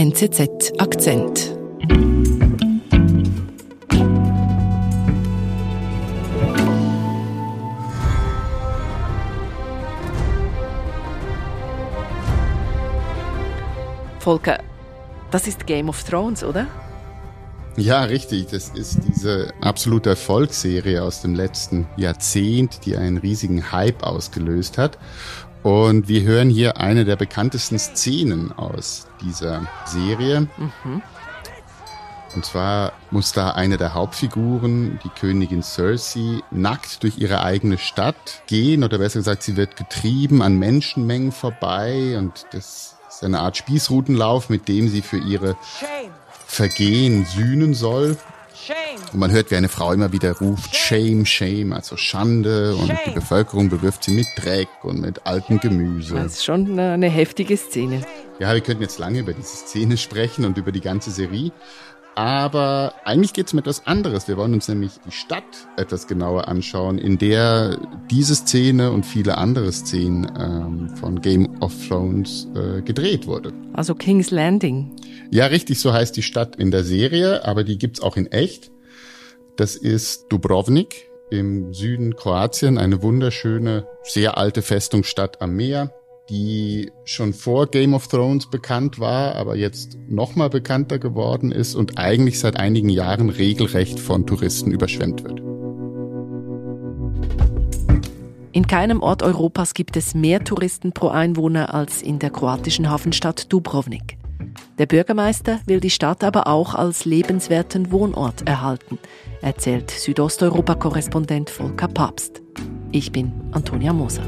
NZZ Akzent. Volker, das ist Game of Thrones, oder? Ja, richtig. Das ist diese absolute Erfolgsserie aus dem letzten Jahrzehnt, die einen riesigen Hype ausgelöst hat. Und wir hören hier eine der bekanntesten Szenen aus dieser Serie. Mhm. Und zwar muss da eine der Hauptfiguren, die Königin Cersei, nackt durch ihre eigene Stadt gehen, oder besser gesagt, sie wird getrieben an Menschenmengen vorbei und das ist eine Art Spießrutenlauf, mit dem sie für ihre Vergehen sühnen soll. Und man hört, wie eine Frau immer wieder ruft, Shame, Shame, also Schande. Und die Bevölkerung bewirft sie mit Dreck und mit altem Gemüse. Das ist schon eine heftige Szene. Ja, wir könnten jetzt lange über diese Szene sprechen und über die ganze Serie. Aber eigentlich geht es um etwas anderes. Wir wollen uns nämlich die Stadt etwas genauer anschauen, in der diese Szene und viele andere Szenen ähm, von Game of Thrones äh, gedreht wurde. Also King's Landing. Ja, richtig, so heißt die Stadt in der Serie, aber die gibt's auch in echt. Das ist Dubrovnik im Süden Kroatien, eine wunderschöne, sehr alte Festungsstadt am Meer die schon vor Game of Thrones bekannt war, aber jetzt nochmal bekannter geworden ist und eigentlich seit einigen Jahren regelrecht von Touristen überschwemmt wird. In keinem Ort Europas gibt es mehr Touristen pro Einwohner als in der kroatischen Hafenstadt Dubrovnik. Der Bürgermeister will die Stadt aber auch als lebenswerten Wohnort erhalten, erzählt Südosteuropa-Korrespondent Volker Papst. Ich bin Antonia Moser.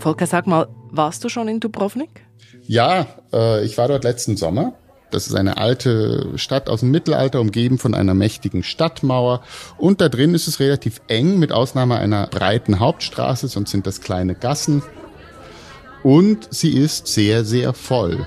Volker, sag mal, warst du schon in Dubrovnik? Ja, äh, ich war dort letzten Sommer. Das ist eine alte Stadt aus dem Mittelalter, umgeben von einer mächtigen Stadtmauer. Und da drin ist es relativ eng, mit Ausnahme einer breiten Hauptstraße, sonst sind das kleine Gassen. Und sie ist sehr, sehr voll.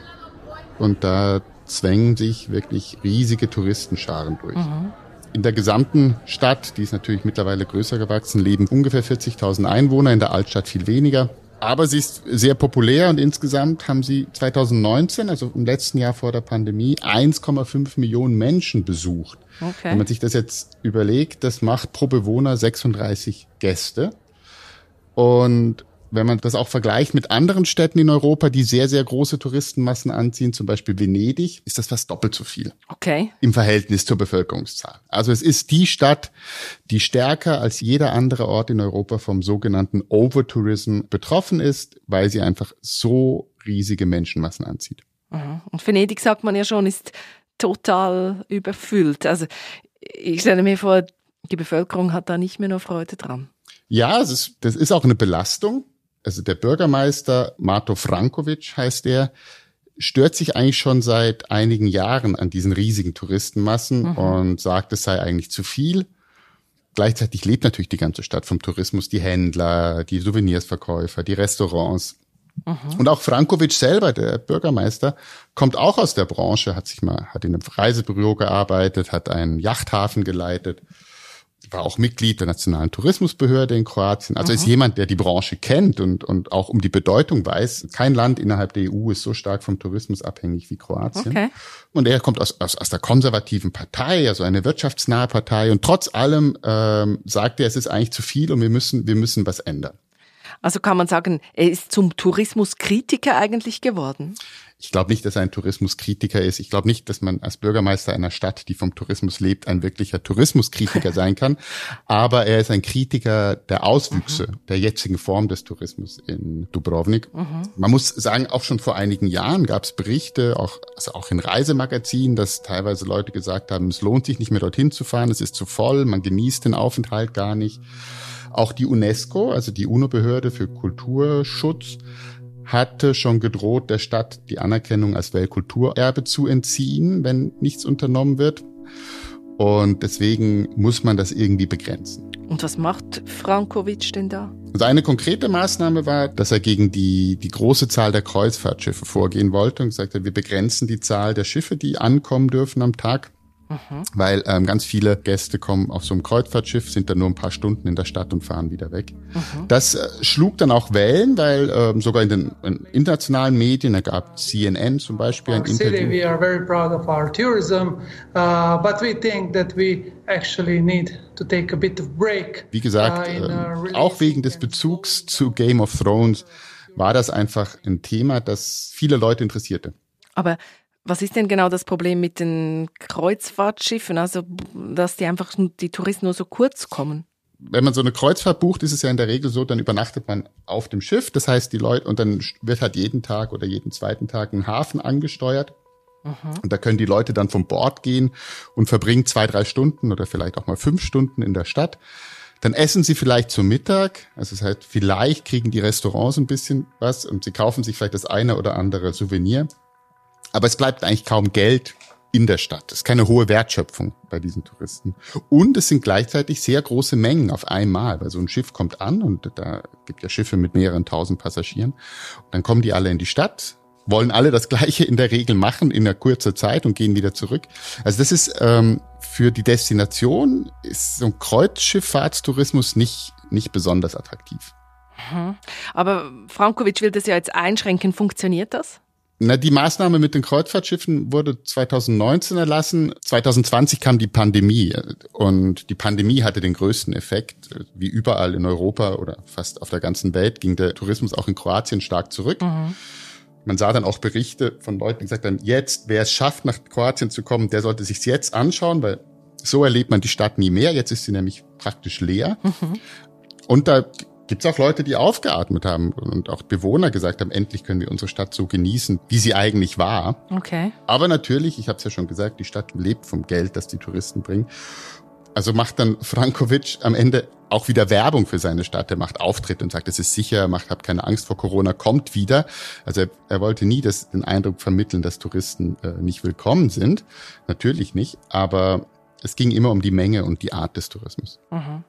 Und da zwängen sich wirklich riesige Touristenscharen durch. Mhm. In der gesamten Stadt, die ist natürlich mittlerweile größer gewachsen, leben ungefähr 40.000 Einwohner, in der Altstadt viel weniger. Aber sie ist sehr populär und insgesamt haben sie 2019, also im letzten Jahr vor der Pandemie, 1,5 Millionen Menschen besucht. Okay. Wenn man sich das jetzt überlegt, das macht pro Bewohner 36 Gäste. Und wenn man das auch vergleicht mit anderen Städten in Europa, die sehr, sehr große Touristenmassen anziehen, zum Beispiel Venedig, ist das fast doppelt so viel. Okay. Im Verhältnis zur Bevölkerungszahl. Also es ist die Stadt, die stärker als jeder andere Ort in Europa vom sogenannten Overtourism betroffen ist, weil sie einfach so riesige Menschenmassen anzieht. Und Venedig, sagt man ja schon, ist total überfüllt. Also ich stelle mir vor, die Bevölkerung hat da nicht mehr nur Freude dran. Ja, ist, das ist auch eine Belastung also der Bürgermeister Mato Frankovic heißt er, stört sich eigentlich schon seit einigen Jahren an diesen riesigen Touristenmassen mhm. und sagt, es sei eigentlich zu viel. Gleichzeitig lebt natürlich die ganze Stadt vom Tourismus, die Händler, die Souvenirsverkäufer, die Restaurants. Mhm. Und auch Frankovic selber, der Bürgermeister, kommt auch aus der Branche, hat sich mal, hat in einem Reisebüro gearbeitet, hat einen Yachthafen geleitet war auch Mitglied der Nationalen Tourismusbehörde in Kroatien. Also mhm. ist jemand, der die Branche kennt und, und auch um die Bedeutung weiß. Kein Land innerhalb der EU ist so stark vom Tourismus abhängig wie Kroatien. Okay. Und er kommt aus, aus, aus der konservativen Partei, also eine wirtschaftsnahe Partei. Und trotz allem ähm, sagt er, es ist eigentlich zu viel und wir müssen, wir müssen was ändern. Also kann man sagen, er ist zum Tourismuskritiker eigentlich geworden? Ich glaube nicht, dass er ein Tourismuskritiker ist. Ich glaube nicht, dass man als Bürgermeister einer Stadt, die vom Tourismus lebt, ein wirklicher Tourismuskritiker sein kann. Aber er ist ein Kritiker der Auswüchse mhm. der jetzigen Form des Tourismus in Dubrovnik. Mhm. Man muss sagen, auch schon vor einigen Jahren gab es Berichte, auch, also auch in Reisemagazinen, dass teilweise Leute gesagt haben, es lohnt sich nicht mehr dorthin zu fahren, es ist zu voll, man genießt den Aufenthalt gar nicht. Auch die UNESCO, also die UNO-Behörde für Kulturschutz, hatte schon gedroht, der Stadt die Anerkennung als Weltkulturerbe zu entziehen, wenn nichts unternommen wird. Und deswegen muss man das irgendwie begrenzen. Und was macht Frankovic denn da? Also eine konkrete Maßnahme war, dass er gegen die, die große Zahl der Kreuzfahrtschiffe vorgehen wollte und gesagt hat, wir begrenzen die Zahl der Schiffe, die ankommen dürfen am Tag. Mhm. Weil ähm, ganz viele Gäste kommen auf so einem Kreuzfahrtschiff, sind dann nur ein paar Stunden in der Stadt und fahren wieder weg. Mhm. Das äh, schlug dann auch Wellen, weil ähm, sogar in den in internationalen Medien, da gab CNN zum Beispiel ein Interview. City, we are very proud of our tourism, uh, but we think that we actually need to take a bit of break. Wie gesagt, uh, äh, auch wegen des Bezugs zu Game of Thrones war das einfach ein Thema, das viele Leute interessierte. Aber was ist denn genau das Problem mit den Kreuzfahrtschiffen? Also, dass die einfach die Touristen nur so kurz kommen? Wenn man so eine Kreuzfahrt bucht, ist es ja in der Regel so, dann übernachtet man auf dem Schiff. Das heißt, die Leute, und dann wird halt jeden Tag oder jeden zweiten Tag ein Hafen angesteuert. Mhm. Und da können die Leute dann vom Bord gehen und verbringen zwei, drei Stunden oder vielleicht auch mal fünf Stunden in der Stadt. Dann essen sie vielleicht zum Mittag. Also das heißt, vielleicht kriegen die Restaurants ein bisschen was und sie kaufen sich vielleicht das eine oder andere Souvenir. Aber es bleibt eigentlich kaum Geld in der Stadt. Es ist keine hohe Wertschöpfung bei diesen Touristen. Und es sind gleichzeitig sehr große Mengen auf einmal, weil so ein Schiff kommt an und da gibt ja Schiffe mit mehreren tausend Passagieren. Und dann kommen die alle in die Stadt, wollen alle das Gleiche in der Regel machen in einer kurzen Zeit und gehen wieder zurück. Also das ist ähm, für die Destination ist so ein Kreuzschifffahrtstourismus nicht nicht besonders attraktiv. Mhm. Aber Frankovic will das ja jetzt einschränken. Funktioniert das? Na, die Maßnahme mit den Kreuzfahrtschiffen wurde 2019 erlassen. 2020 kam die Pandemie und die Pandemie hatte den größten Effekt. Wie überall in Europa oder fast auf der ganzen Welt ging der Tourismus auch in Kroatien stark zurück. Mhm. Man sah dann auch Berichte von Leuten, die gesagt haben, jetzt, wer es schafft, nach Kroatien zu kommen, der sollte sich jetzt anschauen, weil so erlebt man die Stadt nie mehr. Jetzt ist sie nämlich praktisch leer. Mhm. Und da gibt es auch Leute, die aufgeatmet haben und auch Bewohner gesagt haben, endlich können wir unsere Stadt so genießen, wie sie eigentlich war. Okay. Aber natürlich, ich habe es ja schon gesagt, die Stadt lebt vom Geld, das die Touristen bringen. Also macht dann Frankovic am Ende auch wieder Werbung für seine Stadt. Er macht Auftritte und sagt, es ist sicher, macht, habt keine Angst vor Corona, kommt wieder. Also er, er wollte nie das, den Eindruck vermitteln, dass Touristen äh, nicht willkommen sind. Natürlich nicht, aber es ging immer um die Menge und die Art des Tourismus. Mhm.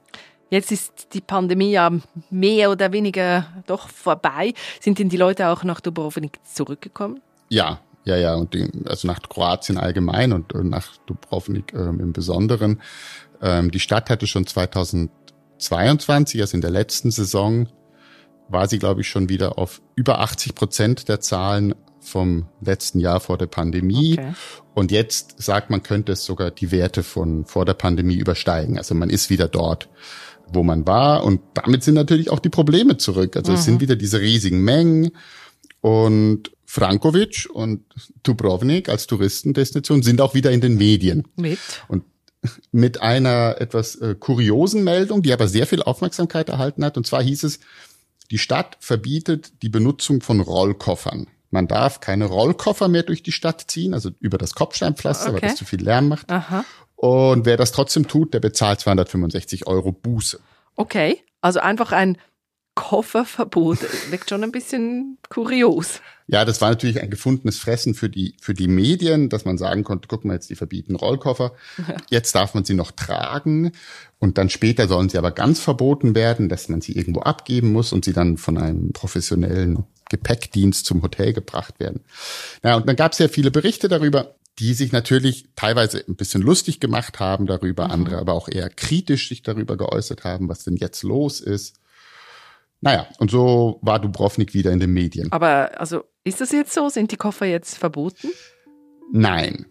Jetzt ist die Pandemie ja mehr oder weniger doch vorbei. Sind denn die Leute auch nach Dubrovnik zurückgekommen? Ja, ja, ja, und die, also nach Kroatien allgemein und, und nach Dubrovnik ähm, im Besonderen. Ähm, die Stadt hatte schon 2022, also in der letzten Saison, war sie, glaube ich, schon wieder auf über 80 Prozent der Zahlen vom letzten Jahr vor der Pandemie. Okay. Und jetzt sagt man, könnte es sogar die Werte von vor der Pandemie übersteigen. Also man ist wieder dort wo man war. Und damit sind natürlich auch die Probleme zurück. Also mhm. es sind mhm. wieder diese riesigen Mengen. Und Frankovic und Dubrovnik als Touristendestination sind auch wieder in den Medien. Mit? Und mit einer etwas äh, kuriosen Meldung, die aber sehr viel Aufmerksamkeit erhalten hat. Und zwar hieß es, die Stadt verbietet die Benutzung von Rollkoffern. Man darf keine Rollkoffer mehr durch die Stadt ziehen, also über das Kopfsteinpflaster, okay. weil das zu viel Lärm macht. Aha. Und wer das trotzdem tut, der bezahlt 265 Euro Buße. Okay, also einfach ein Kofferverbot. Wirkt schon ein bisschen kurios. Ja, das war natürlich ein gefundenes Fressen für die, für die Medien, dass man sagen konnte, guck mal, jetzt die verbieten Rollkoffer. Jetzt darf man sie noch tragen. Und dann später sollen sie aber ganz verboten werden, dass man sie irgendwo abgeben muss und sie dann von einem professionellen Gepäckdienst zum Hotel gebracht werden. Ja, und dann gab es ja viele Berichte darüber die sich natürlich teilweise ein bisschen lustig gemacht haben darüber, mhm. andere aber auch eher kritisch sich darüber geäußert haben, was denn jetzt los ist. Naja, und so war Dubrovnik wieder in den Medien. Aber also ist das jetzt so? Sind die Koffer jetzt verboten? Nein.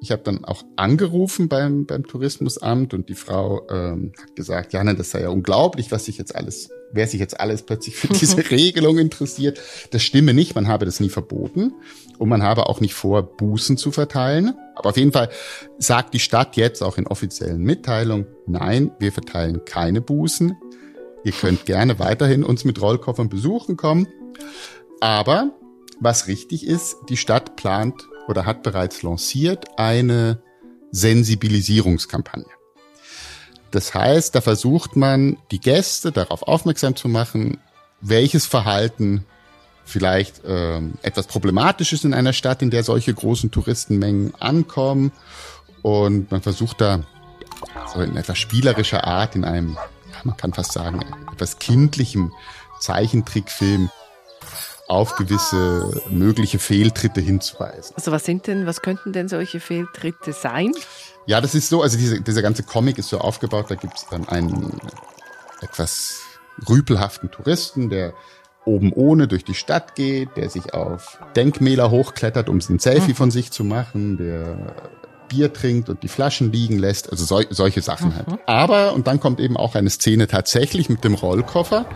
Ich habe dann auch angerufen beim, beim Tourismusamt und die Frau ähm, hat gesagt, ja, nein, das sei ja unglaublich, was sich jetzt alles, wer sich jetzt alles plötzlich für diese Regelung interessiert. Das stimme nicht, man habe das nie verboten und man habe auch nicht vor, Bußen zu verteilen. Aber auf jeden Fall sagt die Stadt jetzt auch in offiziellen Mitteilungen, nein, wir verteilen keine Bußen. Ihr könnt gerne weiterhin uns mit Rollkoffern besuchen kommen. Aber was richtig ist, die Stadt plant oder hat bereits lanciert eine Sensibilisierungskampagne. Das heißt, da versucht man, die Gäste darauf aufmerksam zu machen, welches Verhalten vielleicht ähm, etwas problematisch ist in einer Stadt, in der solche großen Touristenmengen ankommen. Und man versucht da so in etwas spielerischer Art, in einem, man kann fast sagen, etwas kindlichem Zeichentrickfilm auf gewisse mögliche Fehltritte hinzuweisen. Also was sind denn, was könnten denn solche Fehltritte sein? Ja, das ist so, also diese, dieser ganze Comic ist so aufgebaut, da gibt es dann einen etwas rüpelhaften Touristen, der oben ohne durch die Stadt geht, der sich auf Denkmäler hochklettert, um ein Selfie mhm. von sich zu machen, der Bier trinkt und die Flaschen liegen lässt, also sol solche Sachen halt. Mhm. Aber, und dann kommt eben auch eine Szene tatsächlich mit dem Rollkoffer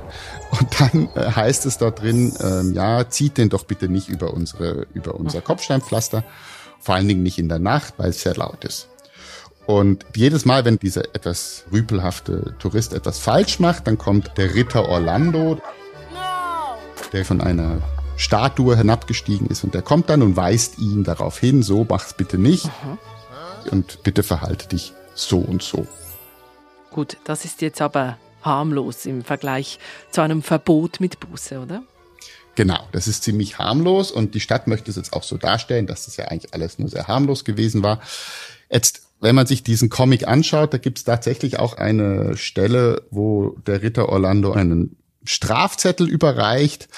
und dann äh, heißt es dort drin, ähm, ja, zieht den doch bitte nicht über unsere, über unser mhm. Kopfsteinpflaster, vor allen Dingen nicht in der Nacht, weil es sehr laut ist. Und jedes Mal, wenn dieser etwas rüpelhafte Tourist etwas falsch macht, dann kommt der Ritter Orlando, der von einer Statue hinabgestiegen ist und der kommt dann und weist ihn darauf hin, so mach's bitte nicht. Mhm und bitte verhalte dich so und so. Gut, das ist jetzt aber harmlos im Vergleich zu einem Verbot mit Buße, oder? Genau, das ist ziemlich harmlos und die Stadt möchte es jetzt auch so darstellen, dass das ja eigentlich alles nur sehr harmlos gewesen war. Jetzt, wenn man sich diesen Comic anschaut, da gibt es tatsächlich auch eine Stelle, wo der Ritter Orlando einen Strafzettel überreicht.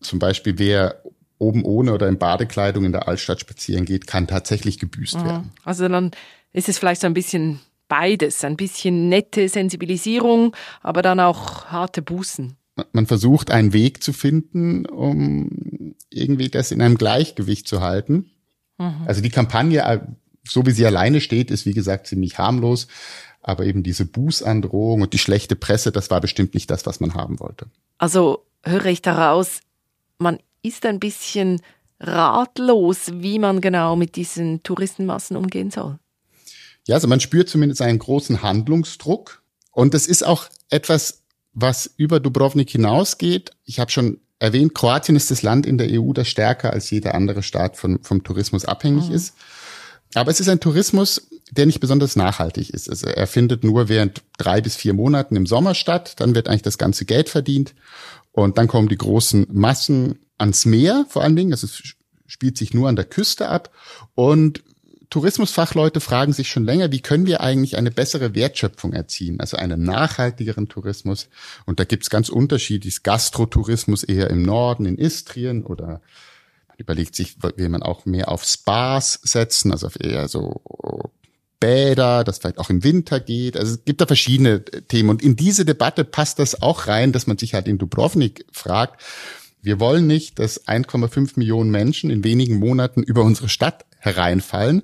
Zum Beispiel, wer oben ohne oder in Badekleidung in der Altstadt spazieren geht, kann tatsächlich gebüßt mhm. werden. Also dann ist es vielleicht so ein bisschen beides, ein bisschen nette Sensibilisierung, aber dann auch harte Bußen. Man versucht einen Weg zu finden, um irgendwie das in einem Gleichgewicht zu halten. Mhm. Also die Kampagne, äh, so wie sie alleine steht, ist wie gesagt ziemlich harmlos. Aber eben diese Bußandrohung und die schlechte Presse, das war bestimmt nicht das, was man haben wollte. Also höre ich daraus, man ist ein bisschen ratlos, wie man genau mit diesen Touristenmassen umgehen soll. Ja, also man spürt zumindest einen großen Handlungsdruck. Und das ist auch etwas, was über Dubrovnik hinausgeht. Ich habe schon erwähnt, Kroatien ist das Land in der EU, das stärker als jeder andere Staat von, vom Tourismus abhängig mhm. ist. Aber es ist ein Tourismus, der nicht besonders nachhaltig ist. Also er findet nur während drei bis vier Monaten im Sommer statt. Dann wird eigentlich das ganze Geld verdient. Und dann kommen die großen Massen ans Meer vor allen Dingen. Also es spielt sich nur an der Küste ab. Und Tourismusfachleute fragen sich schon länger, wie können wir eigentlich eine bessere Wertschöpfung erzielen, also einen nachhaltigeren Tourismus. Und da gibt's ganz unterschiedlich. Gastrotourismus eher im Norden, in Istrien oder man überlegt sich, will man auch mehr auf Spas setzen, also auf eher so Bäder, das vielleicht auch im Winter geht. Also es gibt da verschiedene Themen. Und in diese Debatte passt das auch rein, dass man sich halt in Dubrovnik fragt, wir wollen nicht, dass 1,5 Millionen Menschen in wenigen Monaten über unsere Stadt hereinfallen.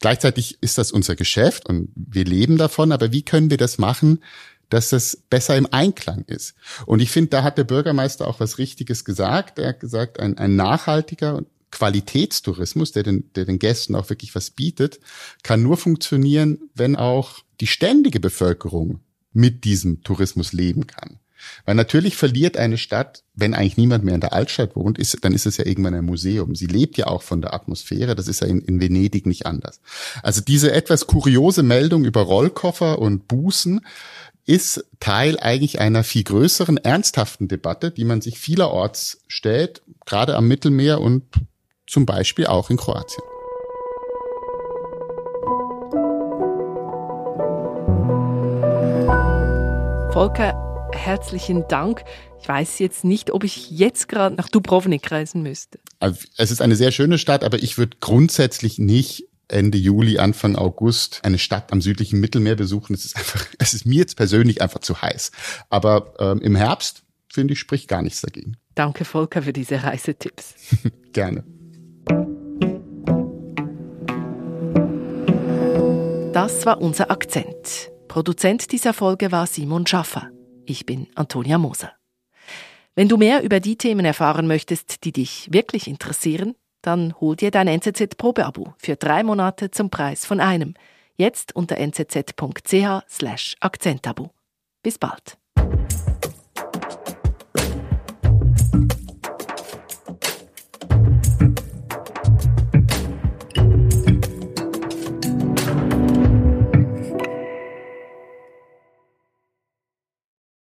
Gleichzeitig ist das unser Geschäft und wir leben davon, aber wie können wir das machen, dass das besser im Einklang ist? Und ich finde, da hat der Bürgermeister auch was Richtiges gesagt. Er hat gesagt, ein, ein nachhaltiger Qualitätstourismus, der den, der den Gästen auch wirklich was bietet, kann nur funktionieren, wenn auch die ständige Bevölkerung mit diesem Tourismus leben kann. Weil natürlich verliert eine Stadt, wenn eigentlich niemand mehr in der Altstadt wohnt, ist, dann ist es ja irgendwann ein Museum. Sie lebt ja auch von der Atmosphäre. Das ist ja in, in Venedig nicht anders. Also diese etwas kuriose Meldung über Rollkoffer und Bußen ist Teil eigentlich einer viel größeren, ernsthaften Debatte, die man sich vielerorts stellt, gerade am Mittelmeer und zum Beispiel auch in Kroatien. Volker, herzlichen Dank. Ich weiß jetzt nicht, ob ich jetzt gerade nach Dubrovnik reisen müsste. Also, es ist eine sehr schöne Stadt, aber ich würde grundsätzlich nicht Ende Juli, Anfang August eine Stadt am südlichen Mittelmeer besuchen. Es ist einfach, es ist mir jetzt persönlich einfach zu heiß. Aber ähm, im Herbst, finde ich, spricht gar nichts dagegen. Danke, Volker, für diese Reisetipps. Gerne. Das war unser Akzent. Produzent dieser Folge war Simon Schaffer. Ich bin Antonia Moser. Wenn du mehr über die Themen erfahren möchtest, die dich wirklich interessieren, dann hol dir dein NZZ-Probeabo für drei Monate zum Preis von einem. Jetzt unter nzz.ch slash Akzentabo. Bis bald.